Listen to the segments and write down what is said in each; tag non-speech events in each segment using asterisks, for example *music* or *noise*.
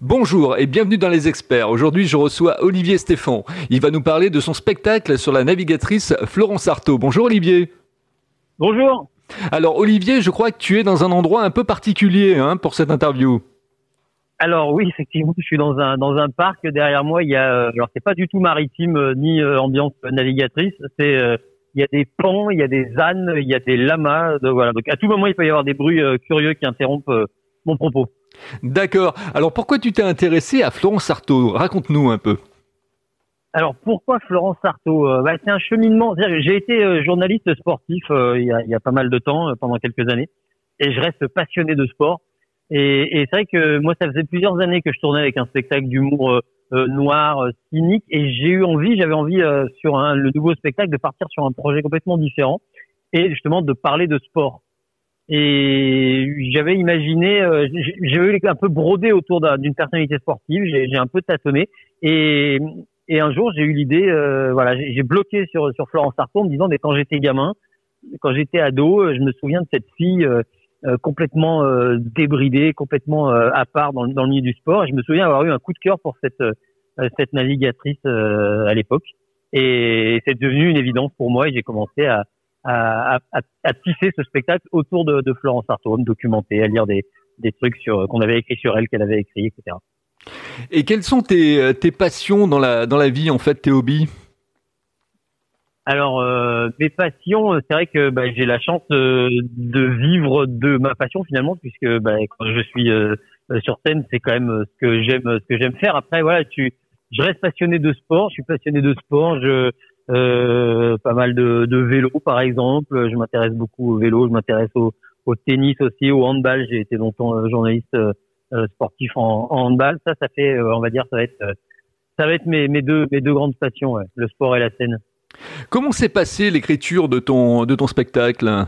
Bonjour et bienvenue dans Les Experts. Aujourd'hui, je reçois Olivier Stéphane. Il va nous parler de son spectacle sur la navigatrice Florence Artaud. Bonjour Olivier. Bonjour. Alors Olivier, je crois que tu es dans un endroit un peu particulier hein, pour cette interview. Alors oui, effectivement, je suis dans un dans un parc derrière moi. Il y a euh, alors c'est pas du tout maritime euh, ni euh, ambiance navigatrice. C'est il y a des pans, il y a des ânes, il y a des lamas. voilà. Donc à tout moment, il peut y avoir des bruits curieux qui interrompent mon propos. D'accord. Alors pourquoi tu t'es intéressé à Florence Artaud Raconte-nous un peu. Alors pourquoi Florence Artaud bah, C'est un cheminement. J'ai été journaliste sportif il, y a, il y a pas mal de temps, pendant quelques années, et je reste passionné de sport. Et, c'est vrai que moi, ça faisait plusieurs années que je tournais avec un spectacle d'humour euh, euh, noir, euh, cynique, et j'ai eu envie, j'avais envie sur le nouveau spectacle de partir sur un projet complètement différent et justement de parler de sport. Et j'avais imaginé, j'avais un peu brodé autour d'une personnalité sportive, j'ai un peu tâtonné, et, et un jour j'ai eu l'idée, voilà, j'ai bloqué sur sur Florence Artaud en me disant, mais quand j'étais gamin, quand j'étais ado, je me souviens de cette fille euh, complètement euh, débridé, complètement euh, à part dans, dans, le milieu du sport. Et je me souviens avoir eu un coup de cœur pour cette cette navigatrice à l'époque. Et c'est devenu une évidence pour moi et j'ai commencé à, à, à, à, tisser ce spectacle autour de, de Florence Artaud, me documenter, à lire des, des trucs sur qu'on avait écrit sur elle, qu'elle avait écrit, etc. Et quelles sont tes, tes passions dans la, dans la vie, en fait, tes hobbies? Alors, euh, mes passions, c'est vrai que bah, j'ai la chance euh, de vivre de ma passion finalement, puisque bah, quand je suis euh, sur scène, c'est quand même ce que j'aime, ce que j'aime faire. Après, voilà, tu, je reste passionné de sport. Je suis passionné de sport. Je pas mal de, de vélo, par exemple. Je m'intéresse beaucoup au vélo. Je m'intéresse au, au, tennis aussi, au handball. J'ai été longtemps journaliste sportif en, en, handball. Ça, ça fait, on va dire, ça va être, ça va être mes, mes deux, mes deux grandes passions, le sport et la scène. Comment s'est passée l'écriture de ton, de ton spectacle?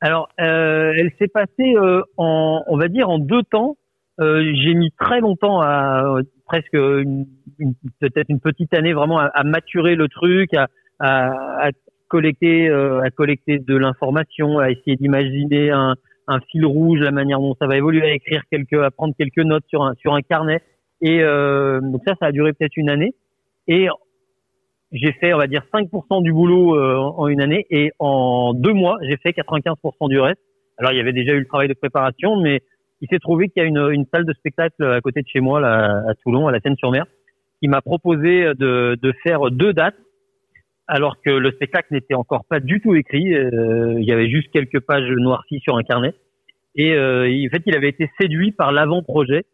Alors, euh, elle s'est passée euh, en, on va dire, en deux temps. Euh, j'ai mis très longtemps à presque peut-être une petite année vraiment à, maturer le truc, à, à, collecter, à collecter de l'information, à essayer d'imaginer un, un, fil rouge, la manière dont ça va évoluer, à écrire quelques, à prendre quelques notes sur un sur un carnet. Et donc ça, ça a duré peut-être une année. Et j'ai fait, on va dire, 5% du boulot euh, en une année et en deux mois, j'ai fait 95% du reste. Alors, il y avait déjà eu le travail de préparation, mais il s'est trouvé qu'il y a une, une, salle de spectacle à côté de chez moi, là, à Toulon, à la Seine-sur-Mer, qui m'a proposé de, de, faire deux dates, alors que le spectacle n'était encore pas du tout écrit. Euh, il y avait juste quelques pages noircies sur un carnet. Et euh, en fait, il avait été séduit par l'avant-projet.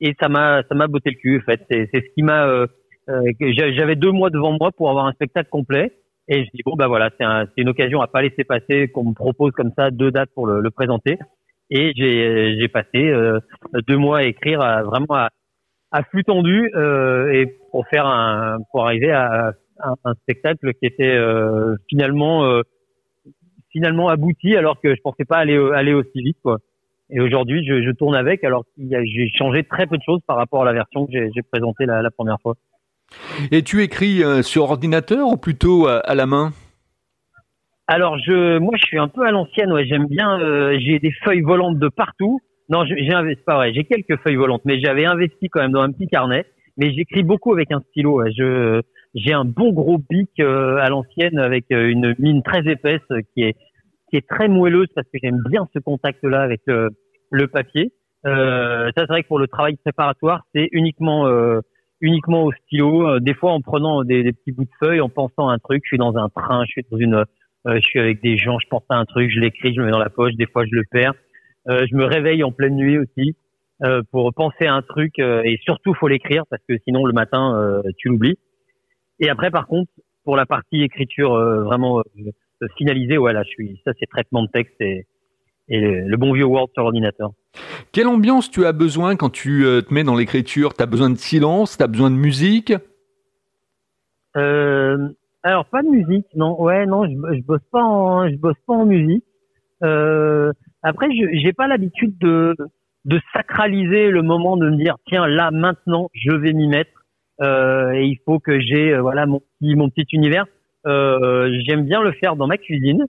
Et ça m'a, ça m'a botté le cul. En fait, c'est, ce qui m'a euh, euh, j'avais deux mois devant moi pour avoir un spectacle complet. Et je dis bon bah voilà, c'est un, une occasion à pas laisser passer qu'on me propose comme ça deux dates pour le, le présenter. Et j'ai passé euh, deux mois à écrire à, vraiment à, à flux tendu euh, et pour faire un pour arriver à, un, spectacle qui était euh, finalement euh, finalement abouti alors que je pensais pas aller aller aussi vite quoi. Et aujourd'hui, je, je, tourne avec alors j'ai changé très peu de choses par rapport à la version que j'ai présentée la, la première fois. Et tu écris euh, sur ordinateur ou plutôt à, la main? Alors je, moi je suis un peu à l'ancienne. Ouais, j'aime bien. Euh, j'ai des feuilles volantes de partout. Non, j'ai pas vrai. J'ai quelques feuilles volantes, mais j'avais investi quand même dans un petit carnet. Mais j'écris beaucoup avec un stylo. Je j'ai un bon gros bic euh, à l'ancienne avec une mine très épaisse qui est qui est très moelleuse parce que j'aime bien ce contact-là avec le, papier. ça c'est vrai que pour le travail préparatoire, c'est uniquement uniquement au stylo, euh, des fois en prenant des, des, petits bouts de feuilles, en pensant à un truc. Je suis dans un train, je suis dans une, euh, je suis avec des gens, je pense à un truc, je l'écris, je me mets dans la poche. Des fois, je le perds. Euh, je me réveille en pleine nuit aussi pour penser à un truc et surtout faut l'écrire parce que sinon le matin tu l'oublies. Et après, par contre, pour la partie écriture vraiment finalisée, ouais là, je suis. Ça, c'est traitement de texte et, et le bon vieux Word sur l'ordinateur. Quelle ambiance tu as besoin quand tu euh, te mets dans l'écriture? Tu as besoin de silence? Tu as besoin de musique? Euh, musique, non. Ouais, non, je, je bosse pas en, je bosse pas en musique. Euh, après, j'ai pas l'habitude de, de sacraliser le moment de me dire tiens là maintenant je vais m'y mettre euh, et il faut que j'ai euh, voilà mon petit mon petit univers. Euh, j'aime bien le faire dans ma cuisine.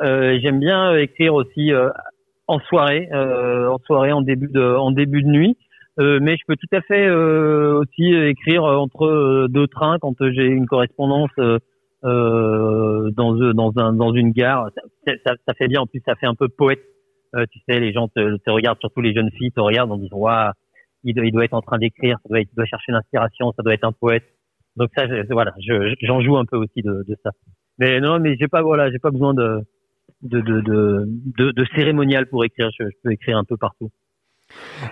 j'aime bien écrire aussi en soirée, en soirée, en début de, en début de nuit. mais je peux tout à fait aussi écrire entre deux trains quand j'ai une correspondance euh, dans, dans, un, dans une gare. Ça, ça, ça, fait bien, en plus ça fait un peu poète. Euh, tu sais, les gens te, te, regardent, surtout les jeunes filles te regardent en disant, waouh, il, il doit être en train d'écrire, ça doit il doit chercher l'inspiration, ça doit être un poète. Donc ça, je, voilà, j'en joue un peu aussi de, de ça. Mais non, mais j'ai pas, voilà, j'ai pas besoin de de, de, de, de, cérémonial pour écrire. Je, je peux écrire un peu partout.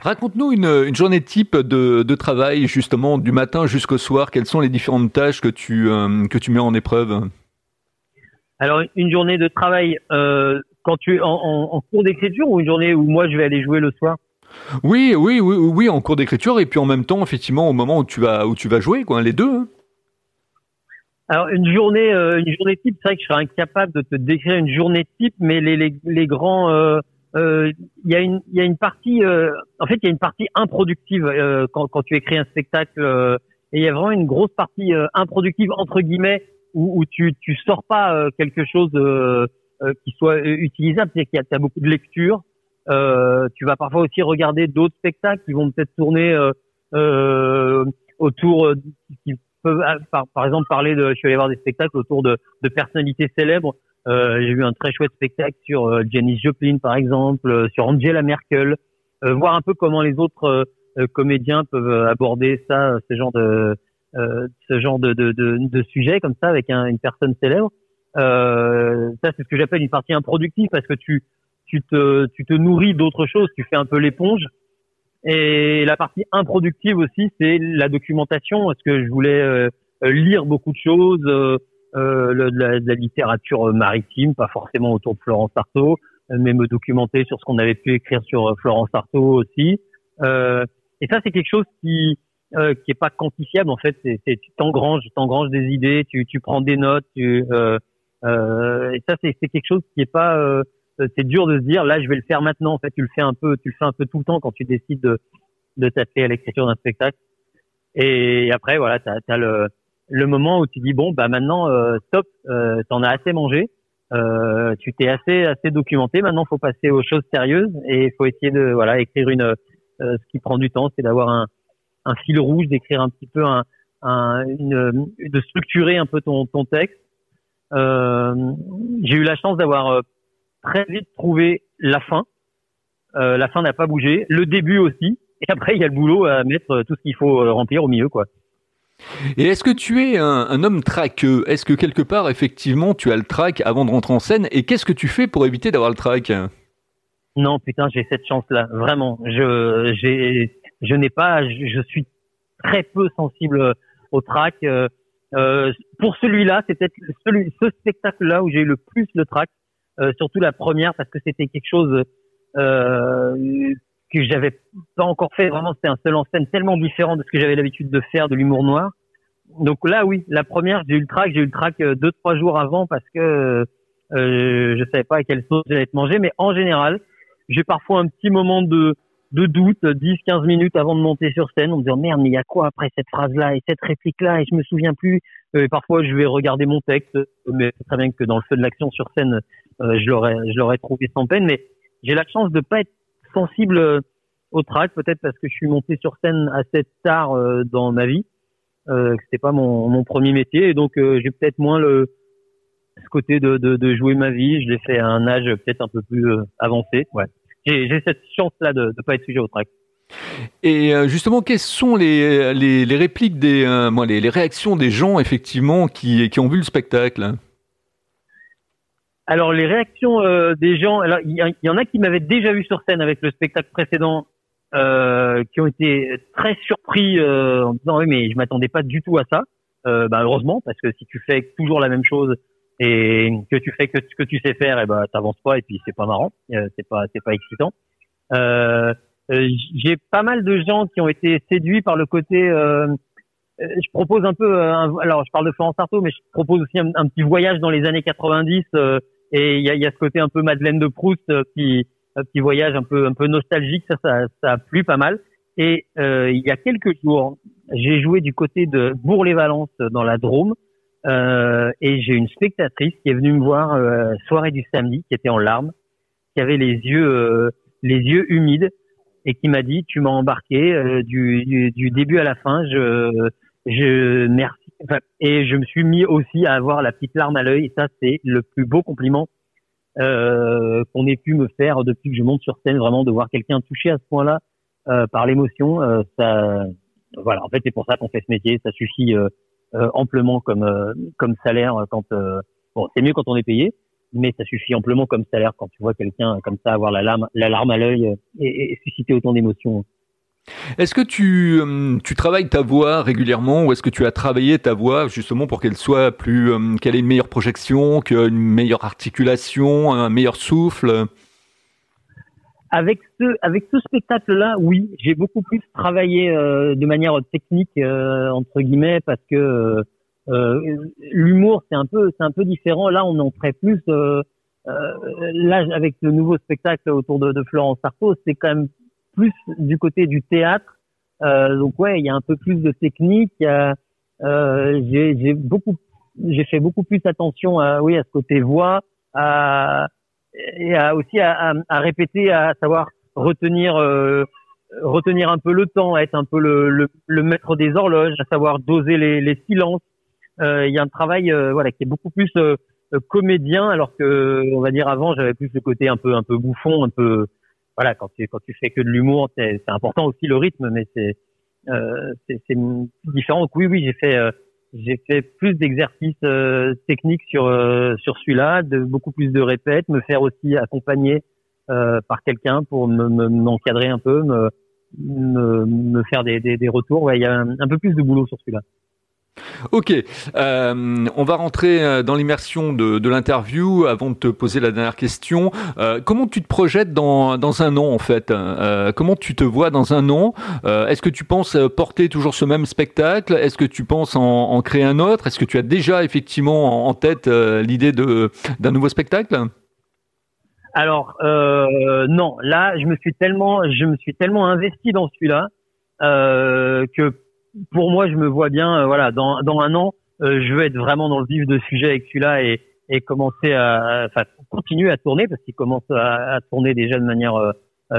Raconte-nous une, journée type de, travail, justement, du matin jusqu'au soir. Quelles sont les différentes tâches que tu, euh, que tu mets en épreuve? Alors, une journée de travail euh, quand tu es en, cours d'écriture ou une journée où moi je vais aller jouer le soir? Oui, oui, oui, oui, en cours d'écriture et puis en même temps, effectivement, au moment où tu vas, où tu vas jouer, quoi, les deux. Hein. Alors une journée, euh, une journée type, c'est vrai que je serais incapable de te décrire une journée type, mais les, les, les grands, euh, il y a une y a une partie euh, en fait il y a une partie improductive euh, quand quand tu écris un spectacle et il y a vraiment une grosse partie improductive entre guillemets où, où tu tu sors pas quelque chose qui soit utilisable. C'est qu'il y a, beaucoup de lecture tu vas parfois aussi regarder d'autres spectacles qui vont peut-être tourner autour qui peuvent par, par exemple parler de je suis allé voir des spectacles autour de, de personnalités célèbres euh, j'ai vu un très chouette spectacle sur euh, Janis Joplin, par exemple, euh, sur Angela Merkel. voir un peu comment les autres comédiens peuvent aborder ça, ce genre de ce genre de, de, de, de, sujet comme ça avec une personne célèbre. Euh, ça, c'est ce que j'appelle une partie improductive parce que tu, tu, te, tu te nourris d'autres choses, tu fais un peu l'éponge. Et la partie improductive aussi, c'est la documentation. Parce que je voulais lire beaucoup de choses, euh, de, la, de, la, littérature maritime, pas forcément autour de Florence Artaud, mais me documenter sur ce qu'on avait pu écrire sur euh, Florence Artaud aussi. Euh, et ça, c'est quelque chose qui euh, qui est pas quantifiable en fait. C'est, tu t'engranges, des idées, tu, tu prends des notes, tu, euh, euh, et ça c'est, c'est quelque chose qui est pas, euh, c'est dur de se dire là je vais le faire maintenant. En fait, tu le fais un peu, tu le fais un peu tout le temps quand tu décides de de t'atteler à l'écriture d'un spectacle. Et après voilà, t'as, as le le moment où tu dis bon bah maintenant euh, stop, euh, t'en as assez mangé, euh, tu t'es assez assez documenté, maintenant faut passer aux choses sérieuses et faut essayer de voilà écrire une euh, ce qui prend du temps, c'est d'avoir un, un fil rouge, d'écrire un petit peu un, un une, de structurer un peu ton ton texte. Euh, j'ai eu la chance d'avoir très vite trouvé la fin. la fin n'a pas bougé, le début aussi, et après il y a le boulot à mettre tout ce qu'il faut remplir au milieu quoi. Et est-ce que tu es un, homme traqueux? Est-ce que quelque part, effectivement, tu as le trac avant de rentrer en scène? Et qu'est-ce que tu fais pour éviter d'avoir le trac? Non, putain, j'ai cette chance-là, vraiment. Je, j'ai, je n'ai pas, je, suis très peu sensible au trac. Euh, euh, pour celui-là, c'est peut-être celui, ce spectacle-là où j'ai eu le plus le trac, euh, surtout la première parce que c'était quelque chose euh, que j'avais pas encore fait. Vraiment, c'était un seul en scène tellement différent de ce que j'avais l'habitude de faire, de l'humour noir. Donc là, oui, la première, j'ai eu le track, j'ai eu le track euh, deux trois jours avant parce que euh, je savais pas à quelle sauce j'allais être mangé. Mais en général, j'ai parfois un petit moment de de doute, 10-15 minutes avant de monter sur scène, en me disant merde, mais il y a quoi après cette phrase-là et cette réplique-là? Et je me souviens plus. Euh, parfois, je vais regarder mon texte, mais très bien que dans le feu de l'action sur scène, euh, je l'aurais je l'aurais trouvé sans peine. Mais j'ai la chance de pas être sensible euh, au track, peut-être parce que je suis monté sur scène assez tard euh, dans ma vie, euh, c'était pas mon, mon, premier métier, et donc euh, j'ai peut-être moins le ce côté de, de, de, jouer ma vie. Je l'ai fait à un âge peut-être un peu plus avancé. Ouais, j'ai cette chance-là de ne pas être sujet au track. Et justement, quelles sont les, les, les répliques des, moi, les, les, réactions des gens effectivement qui, qui ont vu le spectacle? Alors les réactions euh, des gens, il y, en a qui m'avaient déjà vu sur scène avec le spectacle précédent, euh, qui ont été très surpris euh, en disant oui mais je m'attendais pas du tout à ça. Euh, bah, heureusement parce que si tu fais toujours la même chose et que tu fais que ce que tu sais faire, et eh ben t'avances pas et puis c'est pas marrant, euh, c'est pas c'est pas excitant. J'ai pas mal de gens qui ont été séduits par le côté je propose un peu, alors je parle de Florence Artaud, mais je propose aussi un, un petit voyage dans les années 90 euh, et il y a, y a, ce côté un peu Madeleine de Proust, euh, qui petit voyage un peu un peu nostalgique, ça, ça, ça a plu pas mal. Et euh, il y a quelques jours, j'ai joué du côté de Bourg-les-Valences dans la Drôme, euh, et j'ai une spectatrice qui est venue me voir euh, soirée du samedi, qui était en larmes, qui avait les yeux les yeux humides et qui m'a dit tu m'as embarqué du, du, début à la fin. Je je merci. et je me suis mis aussi à avoir la petite larme à l'œil. Ça c'est le plus beau compliment euh, qu'on ait pu me faire depuis que je monte sur scène, vraiment de voir quelqu'un touché à ce point-là euh, par l'émotion. Euh, ça, voilà. En fait, c'est pour ça qu'on fait ce métier. Ça suffit euh, euh, amplement comme comme salaire quand bon, c'est mieux quand on est payé, mais ça suffit amplement comme salaire quand tu vois quelqu'un comme ça avoir la larme la larme à l'œil et, et susciter autant d'émotions. Est-ce que tu, euh, tu, travailles ta voix régulièrement ou est-ce que tu as travaillé ta voix justement pour qu'elle soit plus, euh, qu'elle ait une meilleure projection, qu'une meilleure articulation, un meilleur souffle? Avec ce, avec ce spectacle-là, oui, j'ai beaucoup plus travaillé euh, de manière technique entre guillemets parce que l'humour c'est un peu, c'est un peu différent. Là, on en ferait plus. là, avec le nouveau spectacle autour de, Florence Sarto, c'est quand même plus du côté du théâtre. Euh, donc ouais, il y a un peu plus de technique. Euh, j'ai beaucoup, j'ai fait beaucoup plus attention à oui à ce côté voix, à, et à, aussi à, à, répéter, à savoir retenir euh, retenir un peu le temps, être un peu le, le, le maître des horloges, à savoir doser les, les silences. Euh, il y a un travail euh, voilà qui est beaucoup plus euh, comédien, alors que on va dire avant j'avais plus le côté un peu un peu bouffon, un peu voilà, quand tu quand tu fais que de l'humour, c'est important aussi le rythme, mais c'est euh, c'est différent. Oui, oui, j'ai fait euh, j'ai fait plus d'exercices euh, techniques sur euh, sur celui-là, de beaucoup plus de répètes, me faire aussi accompagner par quelqu'un pour m'encadrer un peu, me, me, me faire des, des, des retours. Ouais, il y a un peu plus de boulot sur celui-là. Ok, euh, on va rentrer euh, dans l'immersion de, l'interview avant de te poser la dernière question. Euh, comment tu te projettes dans, dans un an en fait? Comment tu te vois dans un an? Est-ce que tu penses porter toujours ce même spectacle? Est-ce que tu penses en, en créer un autre? Est-ce que tu as déjà effectivement en tête l'idée d'un nouveau spectacle? Alors non, là je me suis tellement, je me suis tellement investi dans celui-là que pour moi, je me vois bien, euh, voilà, dans, dans un an, euh, je veux être vraiment dans le vif de sujet avec celui-là et, et commencer à, enfin, continuer à tourner parce qu'il commence à, à, tourner déjà de manière, euh,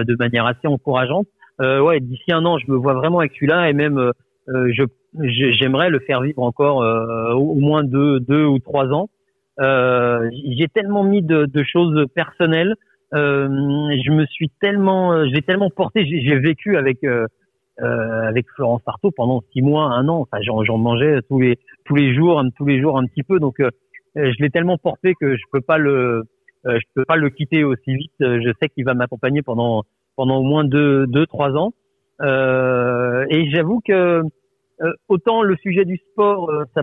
de manière assez encourageante. ouais, d'ici un an, je me vois vraiment avec celui-là et même, je, j'aimerais le faire vivre encore au moins deux, deux ou trois ans. j'ai tellement mis de, de choses personnelles. je me suis tellement, j'ai tellement porté, j'ai vécu avec euh, avec Florence Artaud pendant six mois, un an. Enfin, j'en mangeais tous les tous les jours, tous les jours un petit peu. Donc, euh, je l'ai tellement porté que je peux pas le euh, je peux pas le quitter aussi vite. Je sais qu'il va m'accompagner pendant pendant au moins deux deux trois ans. Euh, et j'avoue que autant le sujet du sport, ça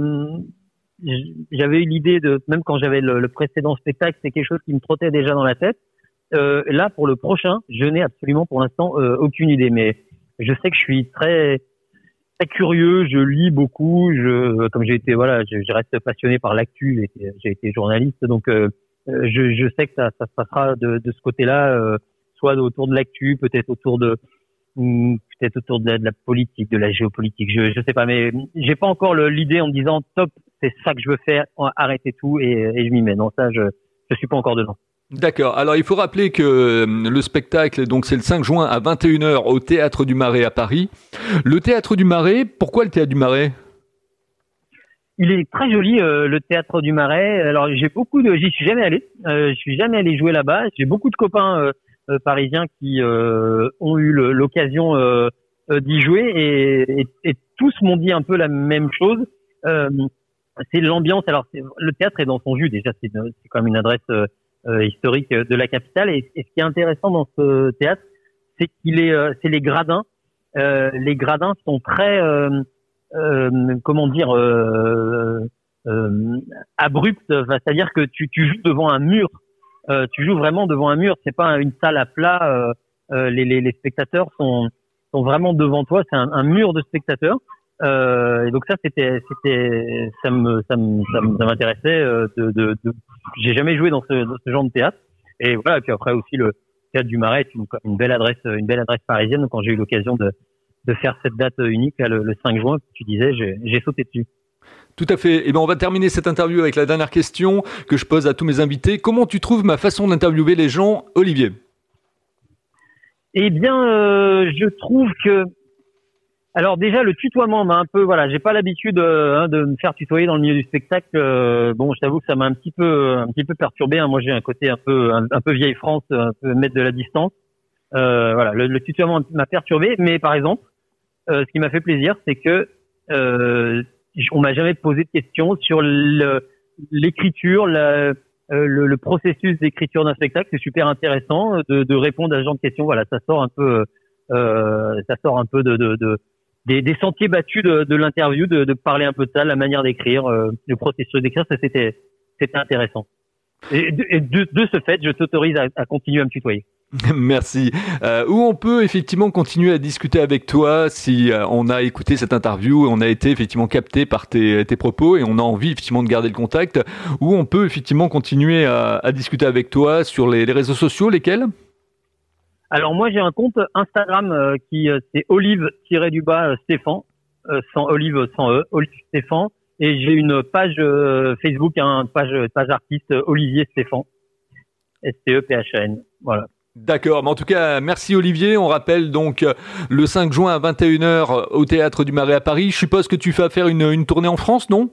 j'avais eu l'idée de même quand j'avais le, le, précédent spectacle, c'est quelque chose qui me trottait déjà dans la tête. là, pour le prochain, je n'ai absolument pour l'instant aucune idée, mais je sais que je suis très très curieux, je lis beaucoup, je comme j'ai été voilà, je, je, reste passionné par l'actu, j'ai été journaliste, donc euh, je, je, sais que ça, ça se passera de, de ce côté-là, euh, soit autour de l'actu, peut-être autour de peut-être autour de la, de la, politique, de la géopolitique, je je sais pas, mais j'ai pas encore l'idée en me disant top, c'est ça que je veux faire, arrêtez tout et, et je m'y mets. Non, ça je je suis pas encore dedans. D'accord. Alors il faut rappeler que euh, le spectacle, donc c'est le 5 juin à 21h au Théâtre du Marais à Paris. Le Théâtre du Marais, pourquoi le Théâtre du Marais? Il est très joli euh, le théâtre du Marais. Alors j'ai beaucoup de, j'y suis jamais allé. Euh, je suis jamais allé jouer là-bas. J'ai beaucoup de copains euh, parisiens qui ont eu l'occasion d'y jouer et, et, tous m'ont dit un peu la même chose. c'est l'ambiance. Alors le théâtre est dans son jus déjà. C'est quand même une adresse euh, historique de la capitale. Et, ce qui est intéressant dans ce théâtre, c'est qu'il est, euh, c'est les gradins. Euh, les gradins sont très, comment dire, abrupts. C'est-à-dire que tu, tu joues devant un mur. tu joues vraiment devant un mur. C'est pas une salle à plat. Les, les, les, spectateurs sont, sont vraiment devant toi. C'est un, mur de spectateurs. Euh, et donc ça, c'était, c'était, ça me, ça me, ça m'intéressait. Euh, de, de, de j'ai jamais joué dans ce, dans ce genre de théâtre. Et voilà. Et puis après aussi le théâtre du Marais, une, une belle adresse, une belle adresse parisienne. Donc quand j'ai eu l'occasion de, de faire cette date unique, le, le 5 juin, tu disais, j'ai, j'ai sauté dessus. Tout à fait. Et eh bien, on va terminer cette interview avec la dernière question que je pose à tous mes invités. Comment tu trouves ma façon d'interviewer les gens, Olivier? Eh bien, euh, je trouve que alors déjà le tutoiement m'a un peu voilà, j'ai pas l'habitude euh, hein, de me faire tutoyer dans le milieu du spectacle. Euh, bon, je t'avoue que ça m'a un petit peu un petit peu perturbé. Hein. Moi, j'ai un côté un peu un, peu vieille France, un peu mettre de la distance. Euh, voilà, le, le tutoiement m'a perturbé, mais par exemple, ce qui m'a fait plaisir, c'est que on m'a jamais posé de questions sur l'écriture, le, le, processus d'écriture d'un spectacle. C'est super intéressant de, de, répondre à ce genre de questions. Voilà, ça sort un peu, euh, ça sort un peu de, de des, des, sentiers battus de, de l'interview, de, de, parler un peu de ça, la manière d'écrire, euh, le processus d'écrire, ça c'était c'était intéressant. Et, de, de, ce fait, je t'autorise à, à, continuer à me tutoyer. *laughs* Merci. Euh, où on peut effectivement continuer à discuter avec toi si euh, on a écouté cette interview et on a été effectivement capté par tes, tes, propos et on a envie effectivement de garder le contact, où on peut effectivement continuer à, à discuter avec toi sur les, les réseaux sociaux, lesquels? Alors moi j'ai un compte Instagram euh, qui euh, c'est olive-du-bas euh, Stéphane, sans olive sans e, olive Stéphane, et j'ai une page Facebook, une page page artiste Olivier Stéphane, S T E P H A N, voilà. D'accord, mais en tout cas, merci Olivier. On rappelle donc le 5 juin à 21h au Théâtre du Marais à Paris. Je suppose que tu vas faire une, une tournée en France, non?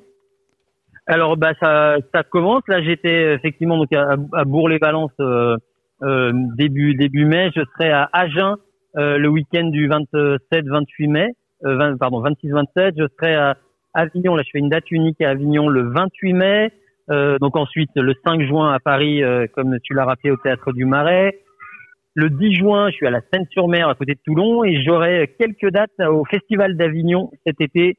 Alors bah ça, ça commence. Là j'étais effectivement donc à, à Bourg-les-Valences euh, début début mai, je serai à Agen euh, le week-end du 27-28 mai, euh, pardon 26-27. Je serai à Avignon. Là, je fais une date unique à Avignon le 28 mai. donc ensuite le 5 juin à Paris, comme tu l'as rappelé, au théâtre du Marais. Le 10 juin, je suis à la Seine-sur-Mer, à côté de Toulon, et j'aurai quelques dates au Festival d'Avignon cet été,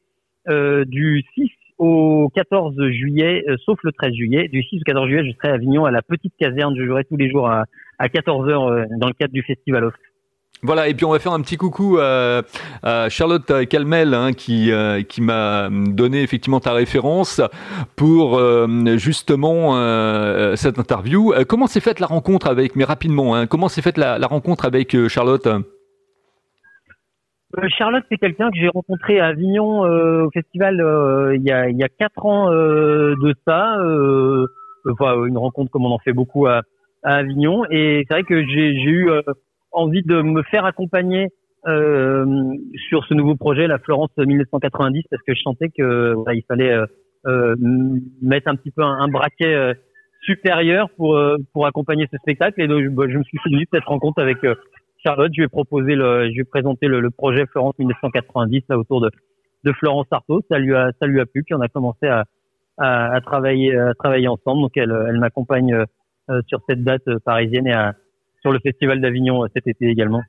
euh, du 6 au 14 juillet, sauf le 13 juillet. Du 6 au 14 juillet, je serai à Avignon, à la petite caserne. Je jouerai tous les jours à, à 14 h euh, dans le cadre du festival off. Voilà, et puis on va faire un petit coucou à, Charlotte Calmel hein, qui, euh, qui m'a donné effectivement ta référence pour euh, justement cette interview. comment s'est faite la rencontre avec, mais rapidement, hein, comment s'est faite la, la, rencontre avec Charlotte? Charlotte, c'est quelqu'un que j'ai rencontré à Avignon au festival il, y a, il y a quatre ans de ça. Enfin, une rencontre comme on en fait beaucoup à, à Avignon. Et c'est vrai que j'ai eu euh, envie de me faire accompagner euh, sur ce nouveau projet, la Florence 1990, parce que je sentais que voilà, il fallait euh, euh mettre un petit peu un, braquet euh, supérieur pour pour accompagner ce spectacle. Et donc, je, bah, je me suis souvenu de cette rencontre avec Charlotte. Je lui ai proposé le, je lui ai présenté le, le, projet Florence 1990 là autour de de Florence Artaud. Ça lui a ça lui a plu. Puis on a commencé à à, à travailler à travailler ensemble. Donc elle elle m'accompagne euh, sur cette date euh, parisienne et sur le Festival d'Avignon euh, cet été également.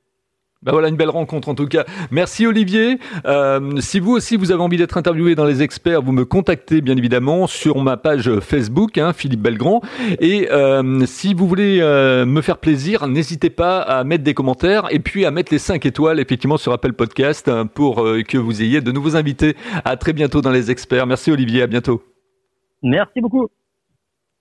Ben voilà une belle rencontre en tout cas. Merci Olivier. Euh, si vous aussi vous avez envie d'être interviewé dans les experts, vous me contactez bien évidemment sur ma page Facebook, hein, Philippe Belgrand. Et euh, si vous voulez euh, me faire plaisir, n'hésitez pas à mettre des commentaires et puis à mettre les 5 étoiles effectivement sur Apple Podcast pour que vous ayez de nouveaux invités. À très bientôt dans les experts. Merci Olivier, à bientôt. Merci beaucoup.